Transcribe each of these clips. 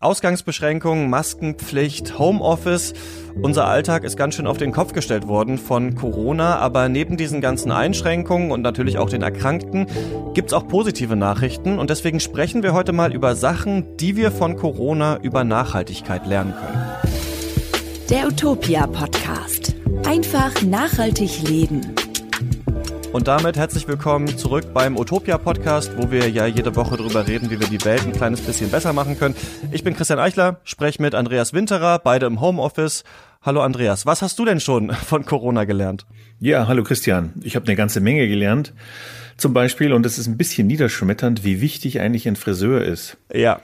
Ausgangsbeschränkungen, Maskenpflicht, Homeoffice. Unser Alltag ist ganz schön auf den Kopf gestellt worden von Corona, aber neben diesen ganzen Einschränkungen und natürlich auch den Erkrankten gibt's auch positive Nachrichten und deswegen sprechen wir heute mal über Sachen, die wir von Corona über Nachhaltigkeit lernen können. Der Utopia Podcast. Einfach nachhaltig leben. Und damit herzlich willkommen zurück beim Utopia Podcast, wo wir ja jede Woche darüber reden, wie wir die Welt ein kleines bisschen besser machen können. Ich bin Christian Eichler, spreche mit Andreas Winterer, beide im Homeoffice. Hallo Andreas, was hast du denn schon von Corona gelernt? Ja, hallo Christian. Ich habe eine ganze Menge gelernt. Zum Beispiel, und das ist ein bisschen niederschmetternd, wie wichtig eigentlich ein Friseur ist. Ja.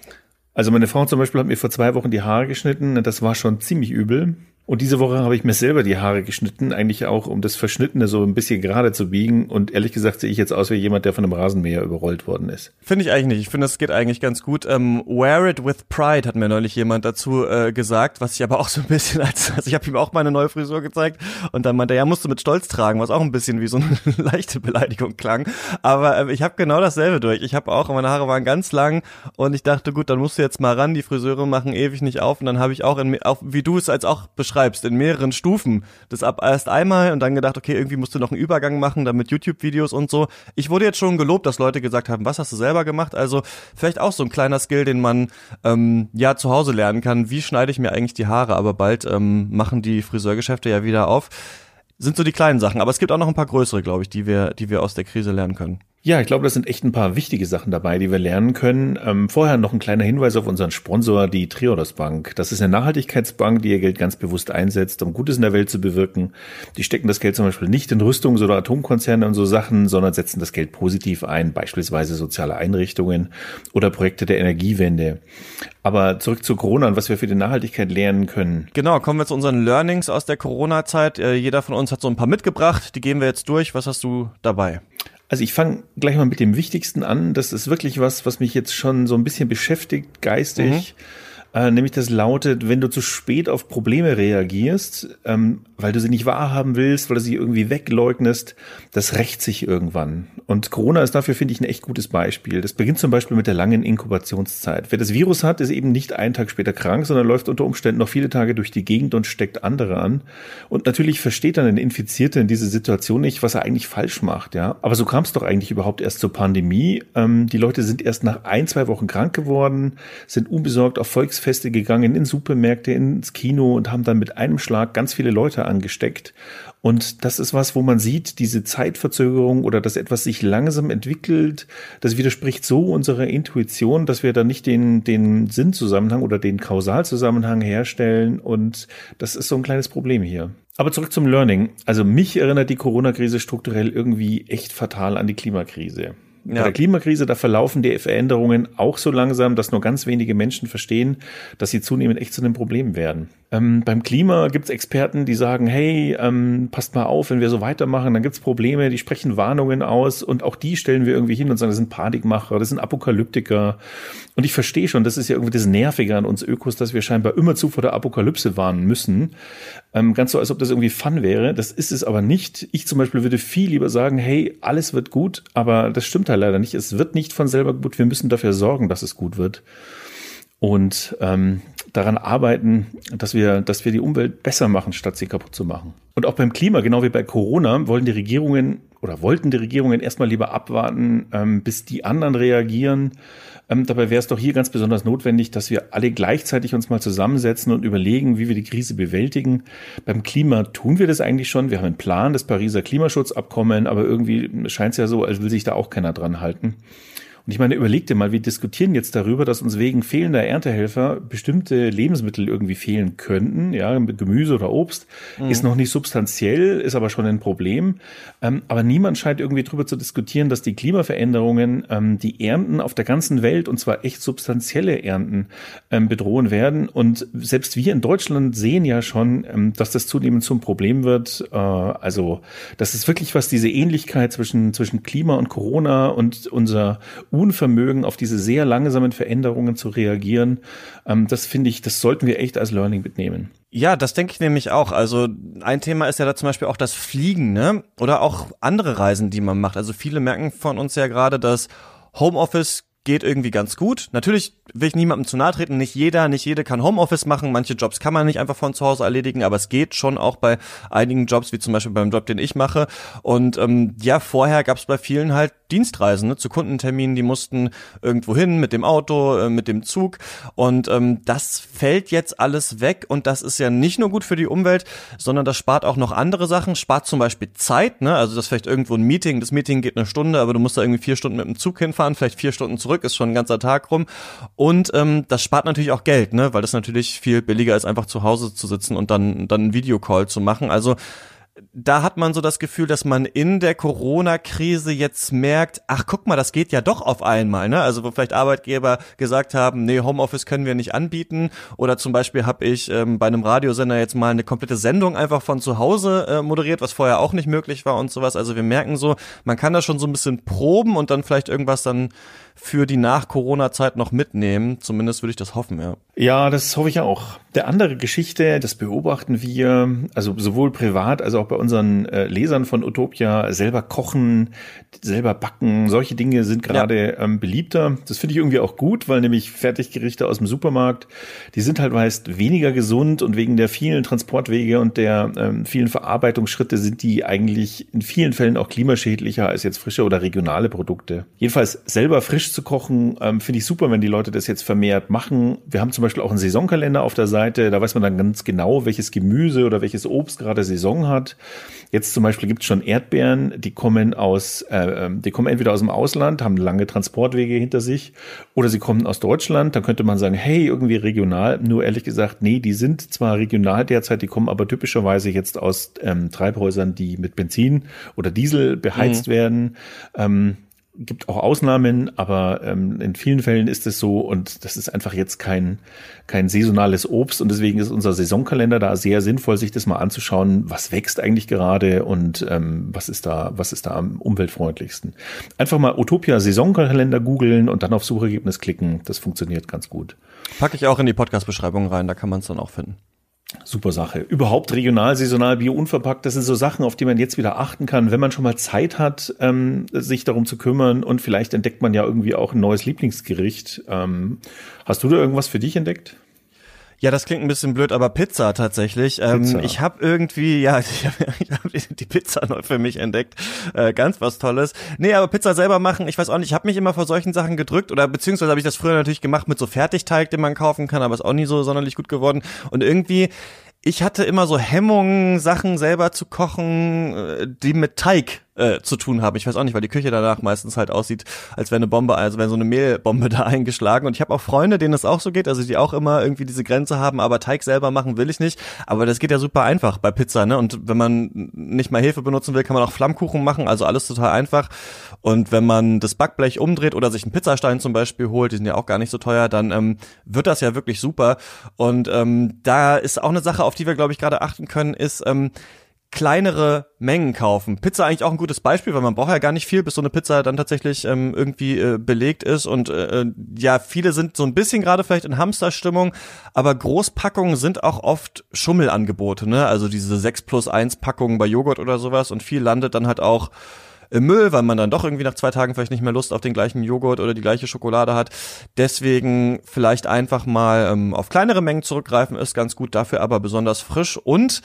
Also meine Frau zum Beispiel hat mir vor zwei Wochen die Haare geschnitten. Das war schon ziemlich übel. Und diese Woche habe ich mir selber die Haare geschnitten, eigentlich auch, um das Verschnittene so ein bisschen gerade zu biegen. Und ehrlich gesagt sehe ich jetzt aus wie jemand, der von einem Rasenmäher überrollt worden ist. Finde ich eigentlich nicht. Ich finde, es geht eigentlich ganz gut. Ähm, wear it with pride, hat mir neulich jemand dazu äh, gesagt, was ich aber auch so ein bisschen als, also ich habe ihm auch meine neue Frisur gezeigt und dann meinte er, ja, musst du mit Stolz tragen, was auch ein bisschen wie so eine leichte Beleidigung klang. Aber äh, ich habe genau dasselbe durch. Ich habe auch, meine Haare waren ganz lang und ich dachte, gut, dann musst du jetzt mal ran, die Friseure machen ewig nicht auf und dann habe ich auch, in, auch wie du es als auch beschreibst, beschreibst, in mehreren Stufen. Das ab erst einmal und dann gedacht, okay, irgendwie musst du noch einen Übergang machen, dann mit YouTube-Videos und so. Ich wurde jetzt schon gelobt, dass Leute gesagt haben, was hast du selber gemacht? Also vielleicht auch so ein kleiner Skill, den man ähm, ja zu Hause lernen kann. Wie schneide ich mir eigentlich die Haare? Aber bald ähm, machen die Friseurgeschäfte ja wieder auf. Sind so die kleinen Sachen. Aber es gibt auch noch ein paar größere, glaube ich, die wir, die wir aus der Krise lernen können. Ja, ich glaube, das sind echt ein paar wichtige Sachen dabei, die wir lernen können. Ähm, vorher noch ein kleiner Hinweis auf unseren Sponsor, die Triodos Bank. Das ist eine Nachhaltigkeitsbank, die ihr Geld ganz bewusst einsetzt, um Gutes in der Welt zu bewirken. Die stecken das Geld zum Beispiel nicht in Rüstungs- oder Atomkonzerne und so Sachen, sondern setzen das Geld positiv ein, beispielsweise soziale Einrichtungen oder Projekte der Energiewende. Aber zurück zu Corona und was wir für die Nachhaltigkeit lernen können. Genau, kommen wir zu unseren Learnings aus der Corona-Zeit. Äh, jeder von uns hat so ein paar mitgebracht, die gehen wir jetzt durch. Was hast du dabei? Also ich fange gleich mal mit dem Wichtigsten an. Das ist wirklich was, was mich jetzt schon so ein bisschen beschäftigt, geistig. Mhm äh, nämlich das lautet, wenn du zu spät auf Probleme reagierst, ähm, weil du sie nicht wahrhaben willst, weil du sie irgendwie wegleugnest, das rächt sich irgendwann. Und Corona ist dafür, finde ich, ein echt gutes Beispiel. Das beginnt zum Beispiel mit der langen Inkubationszeit. Wer das Virus hat, ist eben nicht einen Tag später krank, sondern läuft unter Umständen noch viele Tage durch die Gegend und steckt andere an. Und natürlich versteht dann ein Infizierter in dieser Situation nicht, was er eigentlich falsch macht, ja. Aber so kam es doch eigentlich überhaupt erst zur Pandemie. Ähm, die Leute sind erst nach ein, zwei Wochen krank geworden, sind unbesorgt auf Volks Volksfeste gegangen, in Supermärkte, ins Kino und haben dann mit einem Schlag ganz viele Leute angesteckt. Und das ist was, wo man sieht, diese Zeitverzögerung oder dass etwas sich langsam entwickelt, das widerspricht so unserer Intuition, dass wir da nicht den, den Sinnzusammenhang oder den Kausalzusammenhang herstellen. Und das ist so ein kleines Problem hier. Aber zurück zum Learning. Also mich erinnert die Corona-Krise strukturell irgendwie echt fatal an die Klimakrise. Ja. Bei der Klimakrise, da verlaufen die Veränderungen auch so langsam, dass nur ganz wenige Menschen verstehen, dass sie zunehmend echt zu einem Problem werden. Ähm, beim Klima gibt es Experten, die sagen, hey, ähm, passt mal auf, wenn wir so weitermachen, dann gibt es Probleme, die sprechen Warnungen aus und auch die stellen wir irgendwie hin und sagen, das sind Panikmacher, das sind Apokalyptiker. Und ich verstehe schon, das ist ja irgendwie das Nervige an uns Ökos, dass wir scheinbar immerzu vor der Apokalypse warnen müssen. Ähm, ganz so, als ob das irgendwie Fun wäre. Das ist es aber nicht. Ich zum Beispiel würde viel lieber sagen, hey, alles wird gut, aber das stimmt halt leider nicht. Es wird nicht von selber gut. Wir müssen dafür sorgen, dass es gut wird. Und ähm, daran arbeiten, dass wir, dass wir die Umwelt besser machen, statt sie kaputt zu machen. Und auch beim Klima, genau wie bei Corona, wollen die Regierungen oder wollten die Regierungen erstmal lieber abwarten, ähm, bis die anderen reagieren. Ähm, dabei wäre es doch hier ganz besonders notwendig, dass wir alle gleichzeitig uns mal zusammensetzen und überlegen, wie wir die Krise bewältigen. Beim Klima tun wir das eigentlich schon. Wir haben einen Plan, das Pariser Klimaschutzabkommen, aber irgendwie scheint es ja so, als will sich da auch keiner dran halten. Und ich meine, überleg dir mal, wir diskutieren jetzt darüber, dass uns wegen fehlender Erntehelfer bestimmte Lebensmittel irgendwie fehlen könnten. Ja, Gemüse oder Obst mhm. ist noch nicht substanziell, ist aber schon ein Problem. Ähm, aber niemand scheint irgendwie darüber zu diskutieren, dass die Klimaveränderungen ähm, die Ernten auf der ganzen Welt und zwar echt substanzielle Ernten ähm, bedrohen werden. Und selbst wir in Deutschland sehen ja schon, ähm, dass das zunehmend zum Problem wird. Äh, also, das ist wirklich was, diese Ähnlichkeit zwischen, zwischen Klima und Corona und unser Unvermögen, auf diese sehr langsamen Veränderungen zu reagieren, ähm, das finde ich, das sollten wir echt als Learning mitnehmen. Ja, das denke ich nämlich auch. Also ein Thema ist ja da zum Beispiel auch das Fliegen, ne? Oder auch andere Reisen, die man macht. Also viele merken von uns ja gerade, dass Homeoffice geht irgendwie ganz gut. Natürlich will ich niemandem zu nahe treten. Nicht jeder, nicht jede kann Homeoffice machen. Manche Jobs kann man nicht einfach von zu Hause erledigen, aber es geht schon auch bei einigen Jobs, wie zum Beispiel beim Job, den ich mache. Und ähm, ja, vorher gab es bei vielen halt Dienstreisen ne, zu Kundenterminen, die mussten irgendwo hin mit dem Auto, äh, mit dem Zug. Und ähm, das fällt jetzt alles weg und das ist ja nicht nur gut für die Umwelt, sondern das spart auch noch andere Sachen, spart zum Beispiel Zeit, ne? Also das vielleicht irgendwo ein Meeting, das Meeting geht eine Stunde, aber du musst da irgendwie vier Stunden mit dem Zug hinfahren, vielleicht vier Stunden zurück, ist schon ein ganzer Tag rum. Und ähm, das spart natürlich auch Geld, ne? Weil das natürlich viel billiger ist, einfach zu Hause zu sitzen und dann, dann einen Videocall zu machen. Also da hat man so das Gefühl, dass man in der Corona-Krise jetzt merkt, ach guck mal, das geht ja doch auf einmal, ne? Also wo vielleicht Arbeitgeber gesagt haben, nee, Homeoffice können wir nicht anbieten. Oder zum Beispiel habe ich ähm, bei einem Radiosender jetzt mal eine komplette Sendung einfach von zu Hause äh, moderiert, was vorher auch nicht möglich war und sowas. Also wir merken so, man kann das schon so ein bisschen proben und dann vielleicht irgendwas dann für die Nach-Corona-Zeit noch mitnehmen. Zumindest würde ich das hoffen, ja. Ja, das hoffe ich auch. Der andere Geschichte, das beobachten wir, also sowohl privat als auch bei unseren äh, Lesern von Utopia, selber kochen, selber backen, solche Dinge sind gerade ja. ähm, beliebter. Das finde ich irgendwie auch gut, weil nämlich Fertiggerichte aus dem Supermarkt, die sind halt meist weniger gesund und wegen der vielen Transportwege und der ähm, vielen Verarbeitungsschritte sind die eigentlich in vielen Fällen auch klimaschädlicher als jetzt frische oder regionale Produkte. Jedenfalls selber frisch zu kochen, ähm, finde ich super, wenn die Leute das jetzt vermehrt machen. Wir haben zum Beispiel auch einen Saisonkalender auf der Seite, da weiß man dann ganz genau, welches Gemüse oder welches Obst gerade Saison hat. Jetzt zum Beispiel gibt es schon Erdbeeren, die kommen aus, äh, ähm, die kommen entweder aus dem Ausland, haben lange Transportwege hinter sich, oder sie kommen aus Deutschland. Dann könnte man sagen, hey, irgendwie regional. Nur ehrlich gesagt, nee, die sind zwar regional derzeit, die kommen aber typischerweise jetzt aus ähm, Treibhäusern, die mit Benzin oder Diesel beheizt mhm. werden. Ähm, gibt auch Ausnahmen, aber ähm, in vielen Fällen ist es so und das ist einfach jetzt kein, kein saisonales Obst und deswegen ist unser Saisonkalender da sehr sinnvoll, sich das mal anzuschauen, was wächst eigentlich gerade und ähm, was ist da, was ist da am umweltfreundlichsten. Einfach mal Utopia Saisonkalender googeln und dann auf Suchergebnis klicken, das funktioniert ganz gut. Packe ich auch in die Podcast-Beschreibung rein, da kann man es dann auch finden. Super Sache. Überhaupt regional, saisonal, bio, unverpackt, das sind so Sachen, auf die man jetzt wieder achten kann, wenn man schon mal Zeit hat, ähm, sich darum zu kümmern und vielleicht entdeckt man ja irgendwie auch ein neues Lieblingsgericht. Ähm, hast du da irgendwas für dich entdeckt? Ja, das klingt ein bisschen blöd, aber Pizza tatsächlich. Ähm, Pizza. Ähm, ich habe irgendwie, ja, ich habe hab die Pizza neu für mich entdeckt. Äh, ganz was Tolles. Nee, aber Pizza selber machen, ich weiß auch nicht, ich habe mich immer vor solchen Sachen gedrückt oder beziehungsweise habe ich das früher natürlich gemacht mit so Fertigteig, den man kaufen kann, aber ist auch nie so sonderlich gut geworden. Und irgendwie ich hatte immer so Hemmungen, Sachen selber zu kochen, äh, die mit Teig äh, zu tun haben. Ich weiß auch nicht, weil die Küche danach meistens halt aussieht, als wäre eine Bombe, also wäre so eine Mehlbombe da eingeschlagen. Und ich habe auch Freunde, denen es auch so geht, also die auch immer irgendwie diese Grenze haben, aber Teig selber machen will ich nicht. Aber das geht ja super einfach bei Pizza, ne? Und wenn man nicht mal Hefe benutzen will, kann man auch Flammkuchen machen, also alles total einfach. Und wenn man das Backblech umdreht oder sich einen Pizzastein zum Beispiel holt, die sind ja auch gar nicht so teuer, dann ähm, wird das ja wirklich super. Und ähm, da ist auch eine Sache, auf die wir, glaube ich, gerade achten können, ist, ähm, kleinere Mengen kaufen. Pizza eigentlich auch ein gutes Beispiel, weil man braucht ja gar nicht viel, bis so eine Pizza dann tatsächlich ähm, irgendwie äh, belegt ist. Und äh, äh, ja, viele sind so ein bisschen gerade vielleicht in Hamsterstimmung, aber Großpackungen sind auch oft Schummelangebote, ne? Also diese 6 plus 1 Packungen bei Joghurt oder sowas und viel landet dann halt auch Müll, weil man dann doch irgendwie nach zwei Tagen vielleicht nicht mehr Lust auf den gleichen Joghurt oder die gleiche Schokolade hat. Deswegen vielleicht einfach mal ähm, auf kleinere Mengen zurückgreifen, ist ganz gut, dafür aber besonders frisch und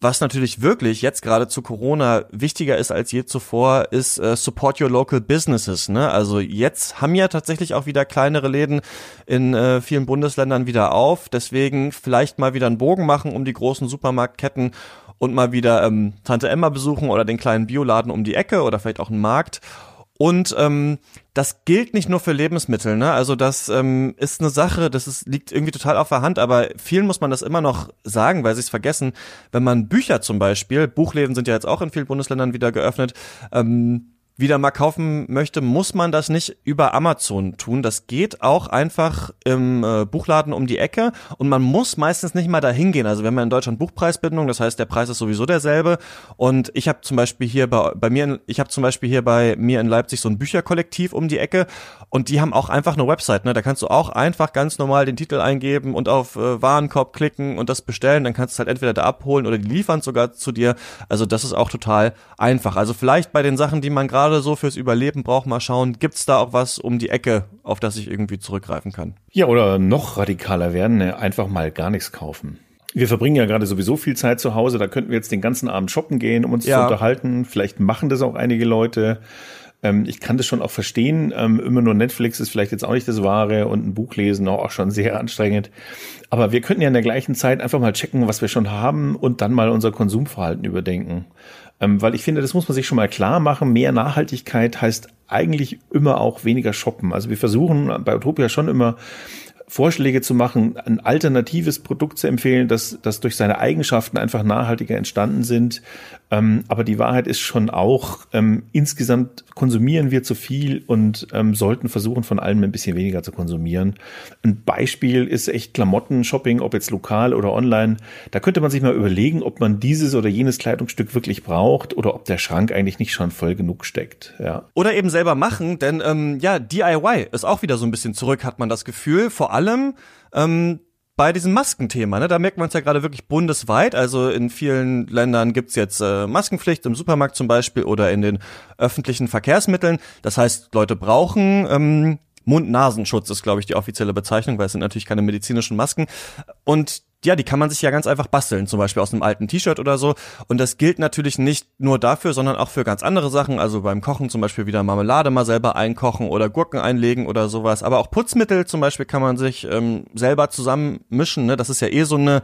was natürlich wirklich jetzt gerade zu Corona wichtiger ist als je zuvor, ist äh, Support Your Local Businesses. Ne? Also jetzt haben ja tatsächlich auch wieder kleinere Läden in äh, vielen Bundesländern wieder auf. Deswegen vielleicht mal wieder einen Bogen machen um die großen Supermarktketten und mal wieder ähm, Tante Emma besuchen oder den kleinen Bioladen um die Ecke oder vielleicht auch einen Markt und ähm, das gilt nicht nur für Lebensmittel, ne? Also das ähm, ist eine Sache, das ist, liegt irgendwie total auf der Hand, aber vielen muss man das immer noch sagen, weil sie es vergessen. Wenn man Bücher zum Beispiel, Buchläden sind ja jetzt auch in vielen Bundesländern wieder geöffnet, ähm, wieder mal kaufen möchte, muss man das nicht über Amazon tun. Das geht auch einfach im äh, Buchladen um die Ecke und man muss meistens nicht mal dahin gehen. Also haben ja in Deutschland Buchpreisbindung, das heißt der Preis ist sowieso derselbe. Und ich habe zum Beispiel hier bei, bei mir, in, ich habe zum Beispiel hier bei mir in Leipzig so ein Bücherkollektiv um die Ecke und die haben auch einfach eine Website. Ne? Da kannst du auch einfach ganz normal den Titel eingeben und auf äh, Warenkorb klicken und das bestellen. Dann kannst du halt entweder da abholen oder die liefern sogar zu dir. Also das ist auch total einfach. Also vielleicht bei den Sachen, die man gerade gerade so fürs Überleben brauche, mal schauen, gibt's da auch was um die Ecke, auf das ich irgendwie zurückgreifen kann. Ja, oder noch radikaler werden, ne? einfach mal gar nichts kaufen. Wir verbringen ja gerade sowieso viel Zeit zu Hause, da könnten wir jetzt den ganzen Abend shoppen gehen, um uns ja. zu unterhalten. Vielleicht machen das auch einige Leute. Ähm, ich kann das schon auch verstehen. Ähm, immer nur Netflix ist vielleicht jetzt auch nicht das Wahre und ein Buch lesen auch schon sehr anstrengend. Aber wir könnten ja in der gleichen Zeit einfach mal checken, was wir schon haben und dann mal unser Konsumverhalten überdenken. Ähm, weil ich finde, das muss man sich schon mal klar machen. Mehr Nachhaltigkeit heißt eigentlich immer auch weniger shoppen. Also wir versuchen bei Utopia schon immer Vorschläge zu machen, ein alternatives Produkt zu empfehlen, das, das durch seine Eigenschaften einfach nachhaltiger entstanden sind. Ähm, aber die Wahrheit ist schon auch, ähm, insgesamt konsumieren wir zu viel und ähm, sollten versuchen, von allem ein bisschen weniger zu konsumieren. Ein Beispiel ist echt Klamotten-Shopping, ob jetzt lokal oder online. Da könnte man sich mal überlegen, ob man dieses oder jenes Kleidungsstück wirklich braucht oder ob der Schrank eigentlich nicht schon voll genug steckt. Ja. Oder eben selber machen, denn ähm, ja, DIY ist auch wieder so ein bisschen zurück, hat man das Gefühl. Vor allem allem ähm, bei diesem Maskenthema, ne, da merkt man es ja gerade wirklich bundesweit. Also in vielen Ländern gibt's jetzt äh, Maskenpflicht im Supermarkt zum Beispiel oder in den öffentlichen Verkehrsmitteln. Das heißt, Leute brauchen ähm, Mund-Nasenschutz ist, glaube ich, die offizielle Bezeichnung, weil es sind natürlich keine medizinischen Masken. Und ja, die kann man sich ja ganz einfach basteln, zum Beispiel aus einem alten T-Shirt oder so. Und das gilt natürlich nicht nur dafür, sondern auch für ganz andere Sachen. Also beim Kochen zum Beispiel wieder Marmelade mal selber einkochen oder Gurken einlegen oder sowas. Aber auch Putzmittel zum Beispiel kann man sich ähm, selber zusammenmischen. Ne? Das ist ja eh so eine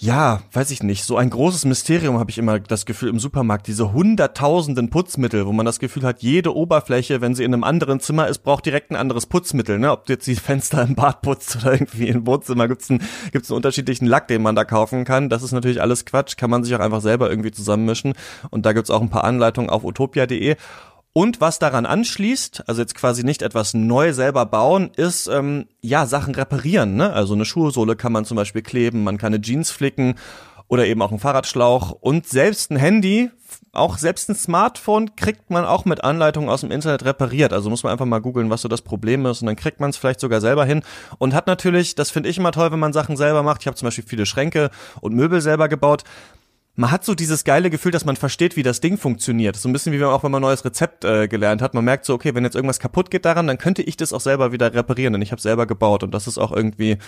ja, weiß ich nicht, so ein großes Mysterium habe ich immer das Gefühl im Supermarkt, diese hunderttausenden Putzmittel, wo man das Gefühl hat, jede Oberfläche, wenn sie in einem anderen Zimmer ist, braucht direkt ein anderes Putzmittel, ne? Ob du jetzt die Fenster im Bad putzt oder irgendwie im Wohnzimmer. Gibt's einen, gibt's einen unterschiedlichen Lack, den man da kaufen kann. Das ist natürlich alles Quatsch, kann man sich auch einfach selber irgendwie zusammenmischen. Und da gibt's auch ein paar Anleitungen auf utopia.de und was daran anschließt, also jetzt quasi nicht etwas neu selber bauen, ist ähm, ja Sachen reparieren. Ne? Also eine Schuhsohle kann man zum Beispiel kleben, man kann eine Jeans flicken oder eben auch einen Fahrradschlauch und selbst ein Handy, auch selbst ein Smartphone kriegt man auch mit Anleitungen aus dem Internet repariert. Also muss man einfach mal googeln, was so das Problem ist und dann kriegt man es vielleicht sogar selber hin und hat natürlich, das finde ich immer toll, wenn man Sachen selber macht. Ich habe zum Beispiel viele Schränke und Möbel selber gebaut man hat so dieses geile Gefühl, dass man versteht, wie das Ding funktioniert. So ein bisschen wie wenn man auch, wenn man ein neues Rezept äh, gelernt hat. Man merkt so, okay, wenn jetzt irgendwas kaputt geht daran, dann könnte ich das auch selber wieder reparieren, denn ich habe selber gebaut und das ist auch irgendwie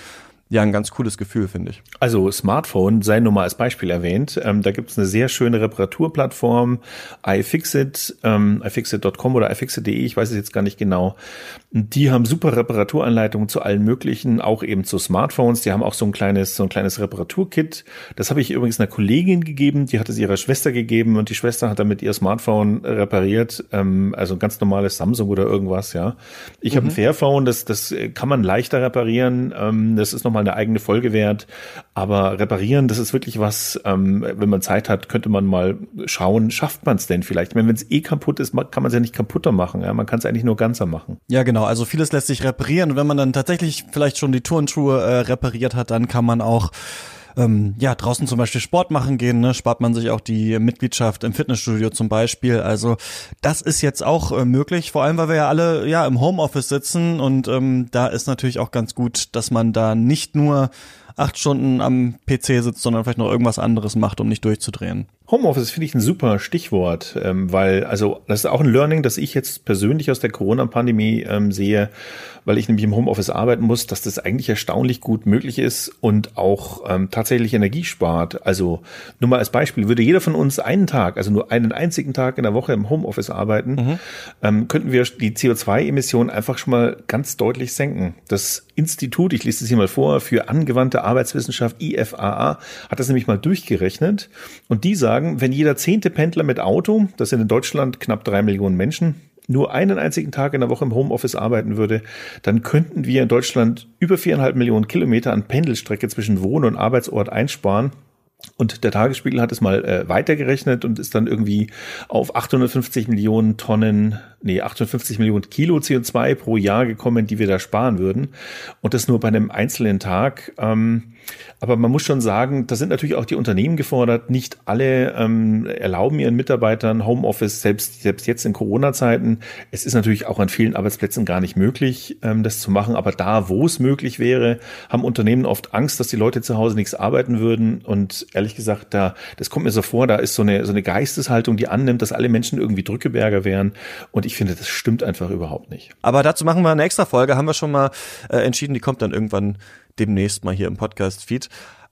ja ein ganz cooles Gefühl, finde ich. Also Smartphone sei nur mal als Beispiel erwähnt. Ähm, da gibt es eine sehr schöne Reparaturplattform, iFixit, ähm, iFixit.com oder iFixit.de, ich weiß es jetzt gar nicht genau. Die haben super Reparaturanleitungen zu allen möglichen, auch eben zu Smartphones. Die haben auch so ein kleines, so ein kleines Reparaturkit. Das habe ich übrigens einer Kollegin gegeben, die hat es ihrer Schwester gegeben und die Schwester hat damit ihr Smartphone repariert, ähm, also ein ganz normales Samsung oder irgendwas, ja. Ich mhm. habe ein Fairphone, das, das kann man leichter reparieren. Ähm, das ist nochmal nochmal eine eigene Folge wert. Aber reparieren, das ist wirklich was, ähm, wenn man Zeit hat, könnte man mal schauen, schafft man es denn vielleicht? Wenn es eh kaputt ist, kann man es ja nicht kaputter machen. Ja? Man kann es eigentlich nur ganzer machen. Ja, genau. Also vieles lässt sich reparieren. Und wenn man dann tatsächlich vielleicht schon die Turnschuhe äh, repariert hat, dann kann man auch ähm, ja, draußen zum Beispiel Sport machen gehen, ne, spart man sich auch die Mitgliedschaft im Fitnessstudio zum Beispiel. Also das ist jetzt auch äh, möglich, vor allem weil wir ja alle ja im Homeoffice sitzen und ähm, da ist natürlich auch ganz gut, dass man da nicht nur acht Stunden am PC sitzt, sondern vielleicht noch irgendwas anderes macht, um nicht durchzudrehen. Homeoffice finde ich ein super Stichwort, ähm, weil also das ist auch ein Learning, das ich jetzt persönlich aus der Corona-Pandemie ähm, sehe, weil ich nämlich im Homeoffice arbeiten muss, dass das eigentlich erstaunlich gut möglich ist und auch ähm, tatsächlich Energie spart. Also nur mal als Beispiel, würde jeder von uns einen Tag, also nur einen einzigen Tag in der Woche im Homeoffice arbeiten, mhm. ähm, könnten wir die CO2-Emissionen einfach schon mal ganz deutlich senken. Das Institut, ich lese es hier mal vor, für angewandte Arbeitswissenschaft IFAA hat das nämlich mal durchgerechnet und die sagen, wenn jeder zehnte Pendler mit Auto, das sind in Deutschland knapp drei Millionen Menschen, nur einen einzigen Tag in der Woche im Homeoffice arbeiten würde, dann könnten wir in Deutschland über viereinhalb Millionen Kilometer an Pendelstrecke zwischen Wohn- und Arbeitsort einsparen. Und der Tagesspiegel hat es mal äh, weitergerechnet und ist dann irgendwie auf 850 Millionen Tonnen nee, 850 Millionen Kilo CO2 pro Jahr gekommen, die wir da sparen würden. Und das nur bei einem einzelnen Tag. Ähm, aber man muss schon sagen, da sind natürlich auch die Unternehmen gefordert. Nicht alle ähm, erlauben ihren Mitarbeitern Homeoffice, selbst, selbst jetzt in Corona-Zeiten. Es ist natürlich auch an vielen Arbeitsplätzen gar nicht möglich, ähm, das zu machen. Aber da, wo es möglich wäre, haben Unternehmen oft Angst, dass die Leute zu Hause nichts arbeiten würden. Und ehrlich ehrlich gesagt, da, das kommt mir so vor, da ist so eine, so eine Geisteshaltung, die annimmt, dass alle Menschen irgendwie Drückeberger wären. Und ich finde, das stimmt einfach überhaupt nicht. Aber dazu machen wir eine extra Folge, haben wir schon mal äh, entschieden, die kommt dann irgendwann demnächst mal hier im Podcast-Feed.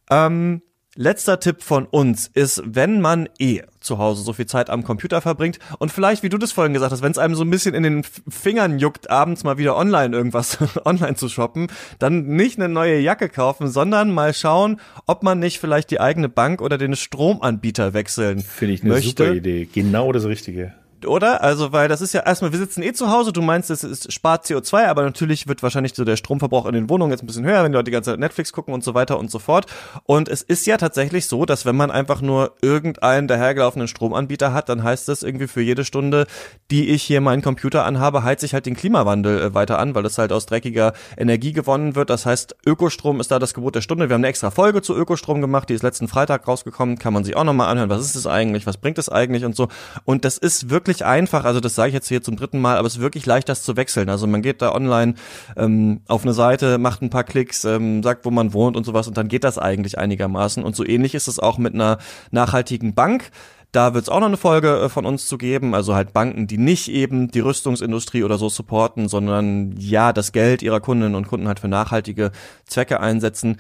Ähm, Letzter Tipp von uns ist, wenn man eh zu Hause so viel Zeit am Computer verbringt und vielleicht, wie du das vorhin gesagt hast, wenn es einem so ein bisschen in den Fingern juckt, abends mal wieder online irgendwas online zu shoppen, dann nicht eine neue Jacke kaufen, sondern mal schauen, ob man nicht vielleicht die eigene Bank oder den Stromanbieter wechseln Finde ich eine möchte. super Idee. Genau das Richtige oder? Also, weil das ist ja erstmal, wir sitzen eh zu Hause, du meinst, es ist, spart CO2, aber natürlich wird wahrscheinlich so der Stromverbrauch in den Wohnungen jetzt ein bisschen höher, wenn die Leute die ganze Zeit Netflix gucken und so weiter und so fort. Und es ist ja tatsächlich so, dass wenn man einfach nur irgendeinen dahergelaufenen Stromanbieter hat, dann heißt das irgendwie für jede Stunde, die ich hier meinen Computer anhabe, heizt sich halt den Klimawandel äh, weiter an, weil es halt aus dreckiger Energie gewonnen wird. Das heißt, Ökostrom ist da das Gebot der Stunde. Wir haben eine extra Folge zu Ökostrom gemacht, die ist letzten Freitag rausgekommen, kann man sich auch nochmal anhören. Was ist es eigentlich? Was bringt es eigentlich und so? Und das ist wirklich einfach, also das sage ich jetzt hier zum dritten Mal, aber es ist wirklich leicht, das zu wechseln. Also man geht da online ähm, auf eine Seite, macht ein paar Klicks, ähm, sagt, wo man wohnt und sowas und dann geht das eigentlich einigermaßen. Und so ähnlich ist es auch mit einer nachhaltigen Bank. Da wird es auch noch eine Folge äh, von uns zu geben, also halt Banken, die nicht eben die Rüstungsindustrie oder so supporten, sondern ja das Geld ihrer Kundinnen und Kunden halt für nachhaltige Zwecke einsetzen.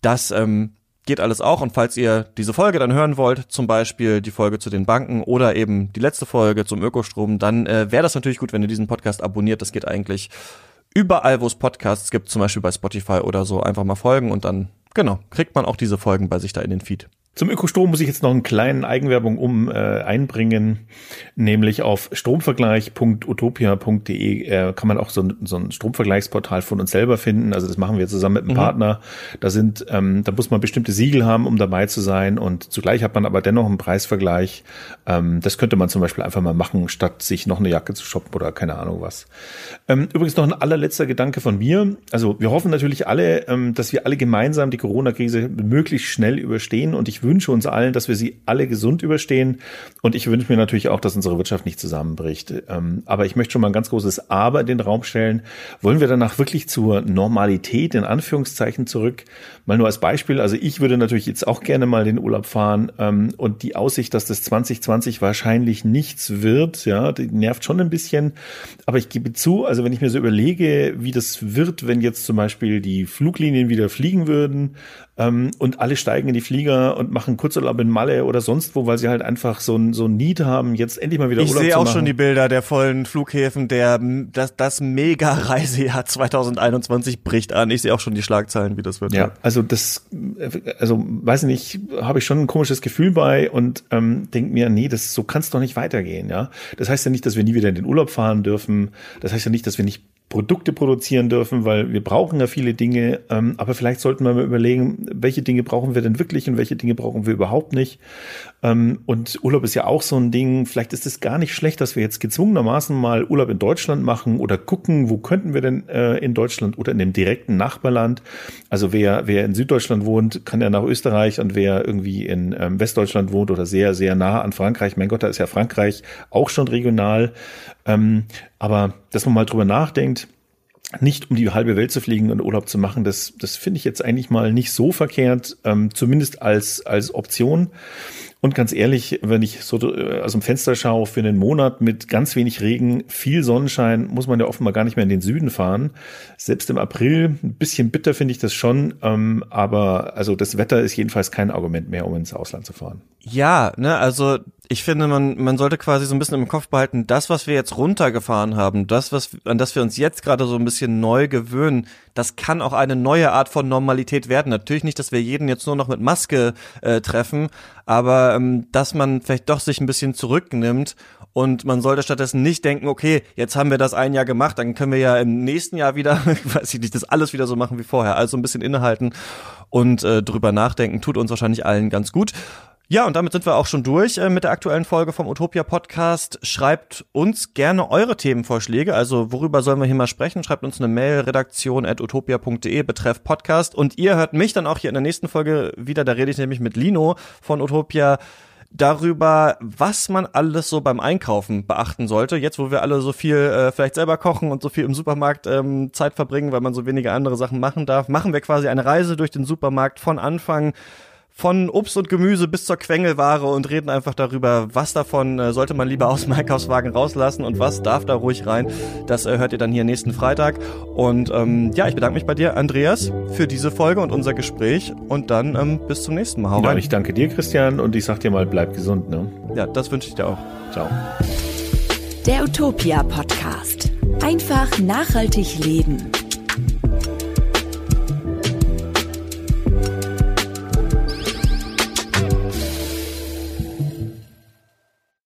Das ähm, geht alles auch. Und falls ihr diese Folge dann hören wollt, zum Beispiel die Folge zu den Banken oder eben die letzte Folge zum Ökostrom, dann äh, wäre das natürlich gut, wenn ihr diesen Podcast abonniert. Das geht eigentlich überall, wo es Podcasts gibt, zum Beispiel bei Spotify oder so, einfach mal folgen und dann, genau, kriegt man auch diese Folgen bei sich da in den Feed. Zum Ökostrom muss ich jetzt noch einen kleinen Eigenwerbung um äh, einbringen, nämlich auf stromvergleich.utopia.de äh, kann man auch so ein, so ein Stromvergleichsportal von uns selber finden. Also das machen wir zusammen mit einem mhm. Partner. Da sind, ähm, da muss man bestimmte Siegel haben, um dabei zu sein und zugleich hat man aber dennoch einen Preisvergleich. Ähm, das könnte man zum Beispiel einfach mal machen, statt sich noch eine Jacke zu shoppen oder keine Ahnung was. Ähm, übrigens noch ein allerletzter Gedanke von mir. Also wir hoffen natürlich alle, ähm, dass wir alle gemeinsam die Corona-Krise möglichst schnell überstehen und ich wünsche uns allen, dass wir sie alle gesund überstehen. Und ich wünsche mir natürlich auch, dass unsere Wirtschaft nicht zusammenbricht. Ähm, aber ich möchte schon mal ein ganz großes Aber in den Raum stellen. Wollen wir danach wirklich zur Normalität in Anführungszeichen zurück? Mal nur als Beispiel. Also ich würde natürlich jetzt auch gerne mal den Urlaub fahren. Ähm, und die Aussicht, dass das 2020 wahrscheinlich nichts wird, ja, die nervt schon ein bisschen. Aber ich gebe zu, also wenn ich mir so überlege, wie das wird, wenn jetzt zum Beispiel die Fluglinien wieder fliegen würden, ähm, und alle steigen in die Flieger und machen Kurzurlaub in Malle oder sonst wo, weil sie halt einfach so ein, so ein Need haben, jetzt endlich mal wieder ich Urlaub zu machen. Ich sehe auch schon die Bilder der vollen Flughäfen, der, das, das Mega-Reisejahr 2021 bricht an. Ich sehe auch schon die Schlagzeilen, wie das wird. Ja, also das, also weiß ich nicht, habe ich schon ein komisches Gefühl bei und ähm, denke mir, nee, das so kann es doch nicht weitergehen, ja. Das heißt ja nicht, dass wir nie wieder in den Urlaub fahren dürfen. Das heißt ja nicht, dass wir nicht Produkte produzieren dürfen, weil wir brauchen ja viele Dinge, ähm, aber vielleicht sollten wir mal überlegen, welche Dinge brauchen wir denn wirklich und welche Dinge brauchen wir überhaupt nicht. Ähm, und Urlaub ist ja auch so ein Ding, vielleicht ist es gar nicht schlecht, dass wir jetzt gezwungenermaßen mal Urlaub in Deutschland machen oder gucken, wo könnten wir denn äh, in Deutschland oder in dem direkten Nachbarland. Also wer, wer in Süddeutschland wohnt, kann ja nach Österreich und wer irgendwie in ähm, Westdeutschland wohnt oder sehr, sehr nah an Frankreich, mein Gott, da ist ja Frankreich auch schon regional. Ähm, aber dass man mal drüber nachdenkt, nicht um die halbe Welt zu fliegen und Urlaub zu machen, das, das finde ich jetzt eigentlich mal nicht so verkehrt, ähm, zumindest als, als Option. Und ganz ehrlich, wenn ich so äh, aus dem Fenster schaue für einen Monat mit ganz wenig Regen, viel Sonnenschein, muss man ja offenbar gar nicht mehr in den Süden fahren. Selbst im April, ein bisschen bitter finde ich das schon, ähm, aber also das Wetter ist jedenfalls kein Argument mehr, um ins Ausland zu fahren. Ja, ne, also ich finde, man, man sollte quasi so ein bisschen im Kopf behalten, das, was wir jetzt runtergefahren haben, das, was, an das wir uns jetzt gerade so ein bisschen neu gewöhnen, das kann auch eine neue Art von Normalität werden. Natürlich nicht, dass wir jeden jetzt nur noch mit Maske äh, treffen, aber ähm, dass man vielleicht doch sich ein bisschen zurücknimmt und man sollte stattdessen nicht denken, okay, jetzt haben wir das ein Jahr gemacht, dann können wir ja im nächsten Jahr wieder, weiß ich nicht, das alles wieder so machen wie vorher. Also ein bisschen innehalten und äh, drüber nachdenken, tut uns wahrscheinlich allen ganz gut. Ja, und damit sind wir auch schon durch äh, mit der aktuellen Folge vom Utopia Podcast. Schreibt uns gerne eure Themenvorschläge, also worüber sollen wir hier mal sprechen? Schreibt uns eine Mail, redaktion at utopia.de, betreff Podcast. Und ihr hört mich dann auch hier in der nächsten Folge wieder, da rede ich nämlich mit Lino von Utopia darüber, was man alles so beim Einkaufen beachten sollte. Jetzt, wo wir alle so viel äh, vielleicht selber kochen und so viel im Supermarkt ähm, Zeit verbringen, weil man so wenige andere Sachen machen darf, machen wir quasi eine Reise durch den Supermarkt von Anfang von Obst und Gemüse bis zur Quengelware und reden einfach darüber, was davon äh, sollte man lieber aus dem Einkaufswagen rauslassen und was darf da ruhig rein. Das äh, hört ihr dann hier nächsten Freitag. Und ähm, ja, ich bedanke mich bei dir, Andreas, für diese Folge und unser Gespräch. Und dann ähm, bis zum nächsten Mal. Hau ja, rein. ich danke dir, Christian, und ich sag dir mal, bleib gesund. Ne? Ja, das wünsche ich dir auch. Ciao. Der Utopia Podcast. Einfach nachhaltig leben.